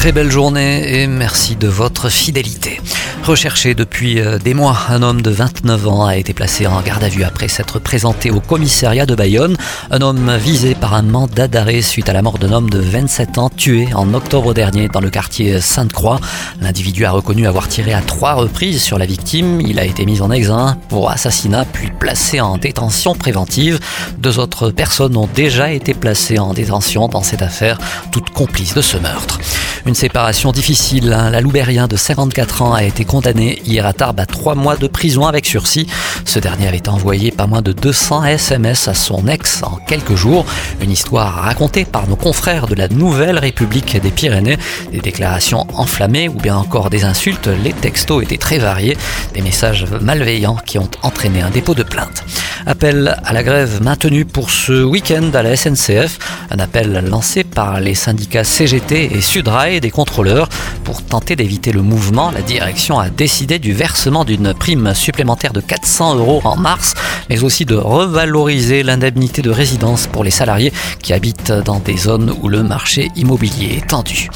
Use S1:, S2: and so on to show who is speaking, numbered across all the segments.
S1: Très belle journée et merci de votre fidélité. Recherché depuis euh, des mois, un homme de 29 ans a été placé en garde à vue après s'être présenté au commissariat de Bayonne. Un homme visé par un mandat d'arrêt suite à la mort d'un homme de 27 ans tué en octobre dernier dans le quartier Sainte-Croix. L'individu a reconnu avoir tiré à trois reprises sur la victime. Il a été mis en examen pour assassinat puis placé en détention préventive. Deux autres personnes ont déjà été placées en détention dans cette affaire, toutes complices de ce meurtre. Une séparation difficile. Hein. La Loubérien de 54 ans a été condamné hier à Tarbes à trois mois de prison avec sursis. Ce dernier avait envoyé pas moins de 200 SMS à son ex en quelques jours. Une histoire racontée par nos confrères de la Nouvelle République des Pyrénées. Des déclarations enflammées ou bien encore des insultes. Les textos étaient très variés. Des messages malveillants qui ont entraîné un dépôt de plainte. Appel à la grève maintenu pour ce week-end à la SNCF. Un appel lancé par les syndicats CGT et Sudrail des contrôleurs. Pour tenter d'éviter le mouvement, la direction a décidé du versement d'une prime supplémentaire de 400 euros en mars, mais aussi de revaloriser l'indemnité de résidence pour les salariés qui habitent dans des zones où le marché immobilier est tendu.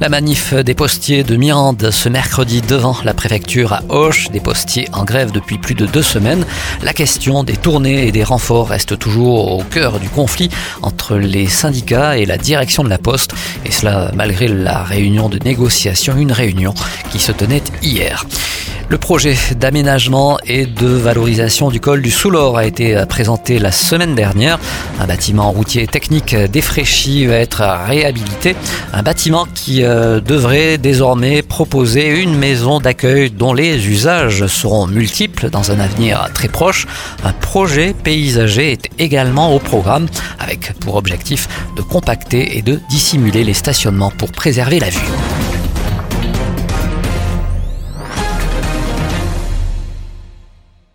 S1: La manif des postiers de Mirande ce mercredi devant la préfecture à Auch, des postiers en grève depuis plus de deux semaines. La question des tournées et des renforts reste toujours au cœur du conflit entre les syndicats et la direction de la poste, et cela malgré la réunion de négociation, une réunion qui se tenait hier. Le projet d'aménagement et de valorisation du col du Soulor a été présenté la semaine dernière. Un bâtiment routier technique défraîchi va être réhabilité. Un bâtiment qui euh, devrait désormais proposer une maison d'accueil dont les usages seront multiples dans un avenir très proche. Un projet paysager est également au programme avec pour objectif de compacter et de dissimuler les stationnements pour préserver la vue.